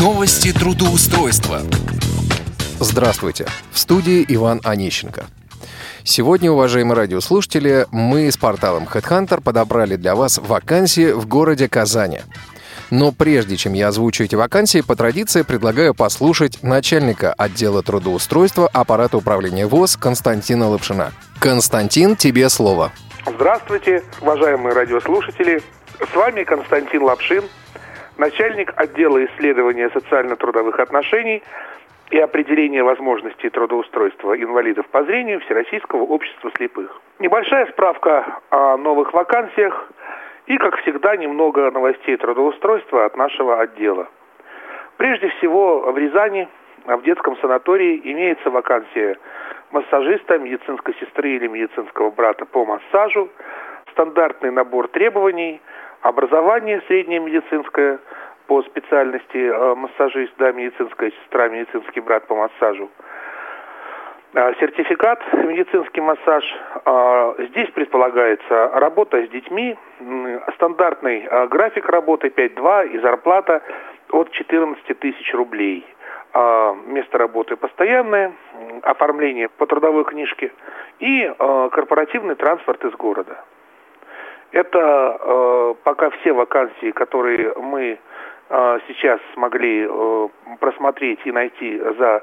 Новости трудоустройства. Здравствуйте. В студии Иван Онищенко. Сегодня, уважаемые радиослушатели, мы с порталом HeadHunter подобрали для вас вакансии в городе Казани. Но прежде чем я озвучу эти вакансии, по традиции предлагаю послушать начальника отдела трудоустройства аппарата управления ВОЗ Константина Лапшина. Константин, тебе слово. Здравствуйте, уважаемые радиослушатели. С вами Константин Лапшин, начальник отдела исследования социально-трудовых отношений и определения возможностей трудоустройства инвалидов по зрению Всероссийского общества слепых. Небольшая справка о новых вакансиях и, как всегда, немного новостей трудоустройства от нашего отдела. Прежде всего, в Рязани, в детском санатории, имеется вакансия массажиста, медицинской сестры или медицинского брата по массажу, стандартный набор требований, образование среднее медицинское – по специальности э, массажист, да, медицинская сестра, медицинский брат по массажу. А, сертификат медицинский массаж. А, здесь предполагается работа с детьми, стандартный а, график работы 5-2 и зарплата от 14 тысяч рублей. Место работы постоянное, оформление по трудовой книжке и корпоративный транспорт из города. Это пока все вакансии, которые мы а, сейчас смогли э, просмотреть и найти за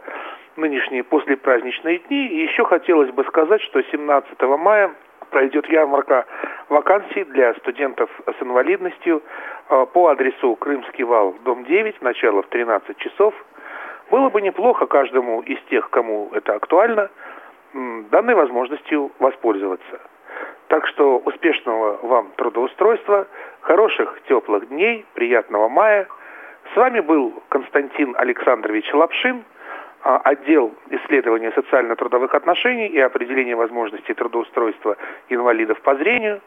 нынешние послепраздничные дни. И еще хотелось бы сказать, что 17 мая пройдет ярмарка вакансий для студентов с инвалидностью э, по адресу Крымский вал, дом 9, начало в 13 часов. Было бы неплохо каждому из тех, кому это актуально, данной возможностью воспользоваться. Так что успешного вам трудоустройства, хороших теплых дней, приятного мая – с вами был Константин Александрович Лапшин, а, отдел исследования социально-трудовых отношений и определения возможностей трудоустройства инвалидов по зрению.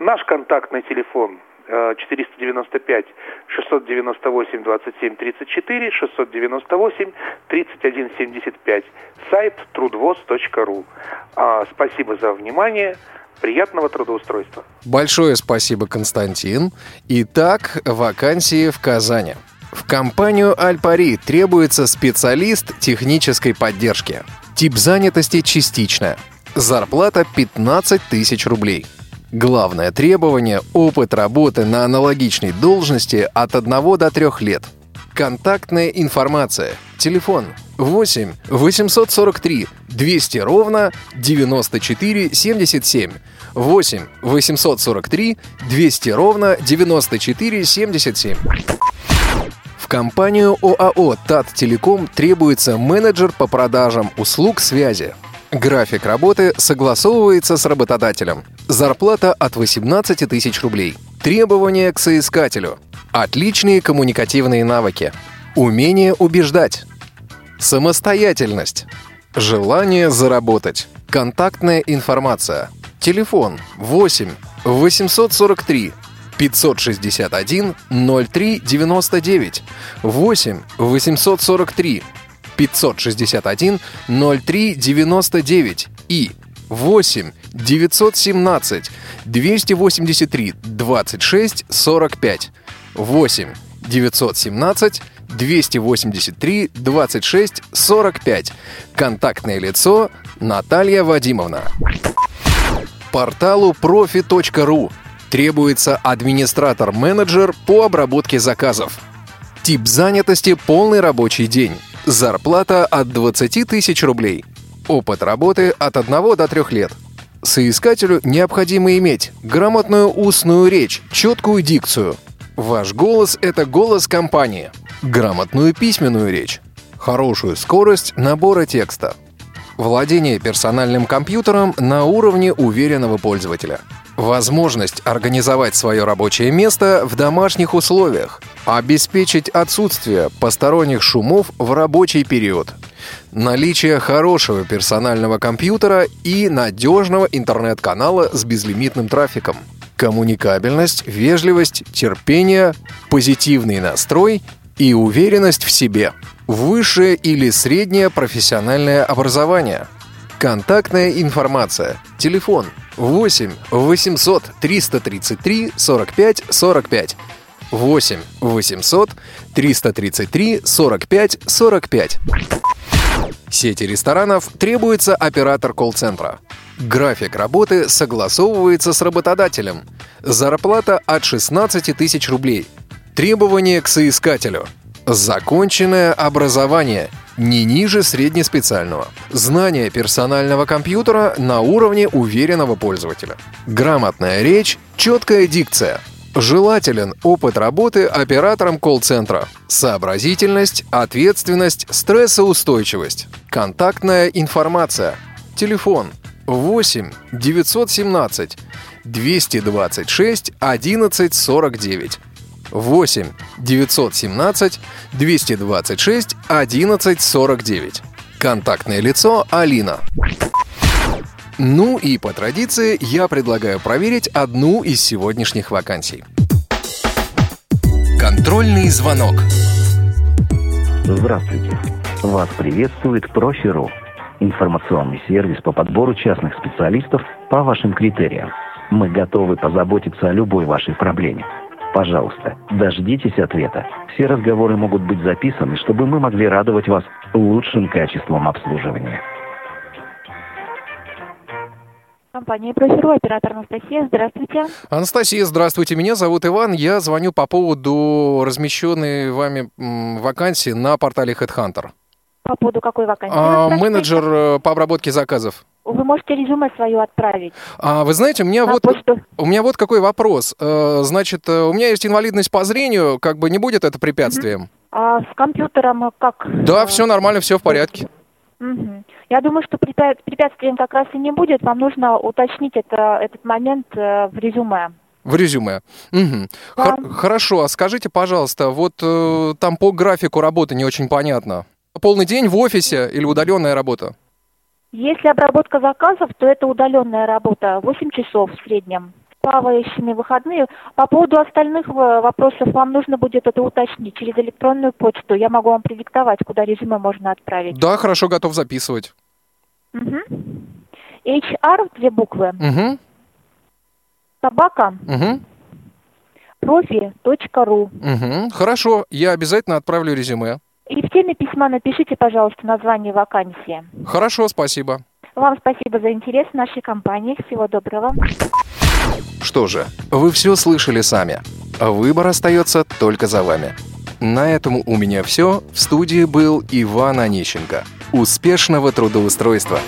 Наш контактный телефон 495 698 27 34 698 31 75 сайт трудвоз.ру. А, спасибо за внимание. Приятного трудоустройства. Большое спасибо, Константин. Итак, вакансии в Казани. В компанию Альпари требуется специалист технической поддержки. Тип занятости частичная. Зарплата 15 тысяч рублей. Главное требование – опыт работы на аналогичной должности от 1 до 3 лет. Контактная информация. Телефон 8 843 200 ровно 94 77. 8 843 200 ровно 94 77. В компанию ОАО «ТАТ Телеком» требуется менеджер по продажам услуг связи. График работы согласовывается с работодателем. Зарплата от 18 тысяч рублей. Требования к соискателю. Отличные коммуникативные навыки. Умение убеждать. Самостоятельность. Желание заработать. Контактная информация. Телефон 8 843 561 03 99 8 843 561 03 99 и 8 917 283 26 45 8 917 283 26 45. Контактное лицо Наталья Вадимовна. Порталу profi.ru Требуется администратор-менеджер по обработке заказов. Тип занятости – полный рабочий день. Зарплата от 20 тысяч рублей. Опыт работы от 1 до 3 лет. Соискателю необходимо иметь грамотную устную речь, четкую дикцию. Ваш голос — это голос компании. Грамотную письменную речь. Хорошую скорость набора текста. Владение персональным компьютером на уровне уверенного пользователя – Возможность организовать свое рабочее место в домашних условиях. Обеспечить отсутствие посторонних шумов в рабочий период. Наличие хорошего персонального компьютера и надежного интернет-канала с безлимитным трафиком. Коммуникабельность, вежливость, терпение, позитивный настрой и уверенность в себе. Высшее или среднее профессиональное образование. Контактная информация. Телефон 8 800 333 45 45. 8 800 333 45 45. Сети ресторанов требуется оператор колл-центра. График работы согласовывается с работодателем. Зарплата от 16 тысяч рублей. Требования к соискателю. Законченное образование не ниже среднеспециального. Знание персонального компьютера на уровне уверенного пользователя. Грамотная речь, четкая дикция – Желателен опыт работы оператором колл-центра. Сообразительность, ответственность, стрессоустойчивость. Контактная информация. Телефон 8 917 226 1149. 8 917 226 1149. Контактное лицо Алина. Ну и по традиции я предлагаю проверить одну из сегодняшних вакансий. Контрольный звонок. Здравствуйте. Вас приветствует Профи.ру. Информационный сервис по подбору частных специалистов по вашим критериям. Мы готовы позаботиться о любой вашей проблеме. Пожалуйста, дождитесь ответа. Все разговоры могут быть записаны, чтобы мы могли радовать вас лучшим качеством обслуживания. Компания «Профиру», оператор Анастасия. Здравствуйте. Анастасия, здравствуйте. Меня зовут Иван. Я звоню по поводу размещенной вами вакансии на портале HeadHunter. По поводу какой вакансии? А, менеджер э, по обработке заказов. Вы можете резюме свое отправить. А, вы знаете, у меня на вот почту. у меня вот какой вопрос. Э, значит, э, у меня есть инвалидность по зрению, как бы не будет это препятствием? А с компьютером как? Да, все нормально, все в порядке. Мгм. Я думаю, что препя- препятствием как раз и не будет. Вам нужно уточнить это, этот момент э, в резюме. В резюме. Мгм. Да. Хор- хорошо, а скажите, пожалуйста, вот э, там по графику работы не очень понятно. Полный день в офисе или удаленная работа? Если обработка заказов, то это удаленная работа, 8 часов в среднем. Плавающими выходные. По поводу остальных э, вопросов вам нужно будет это уточнить через электронную почту. Я могу вам продиктовать, куда резюме можно отправить. Да, хорошо, готов записывать. Мгм. HR, две буквы, Угу, собака, угу, профи.ру. угу. Хорошо, я обязательно отправлю резюме. И в теме письма напишите, пожалуйста, название вакансии. Хорошо, спасибо. Вам спасибо за интерес нашей компании. Всего доброго. Что же, вы все слышали сами. Выбор остается только за вами. На этом у меня все. В студии был Иван Онищенко. Успешного трудоустройства!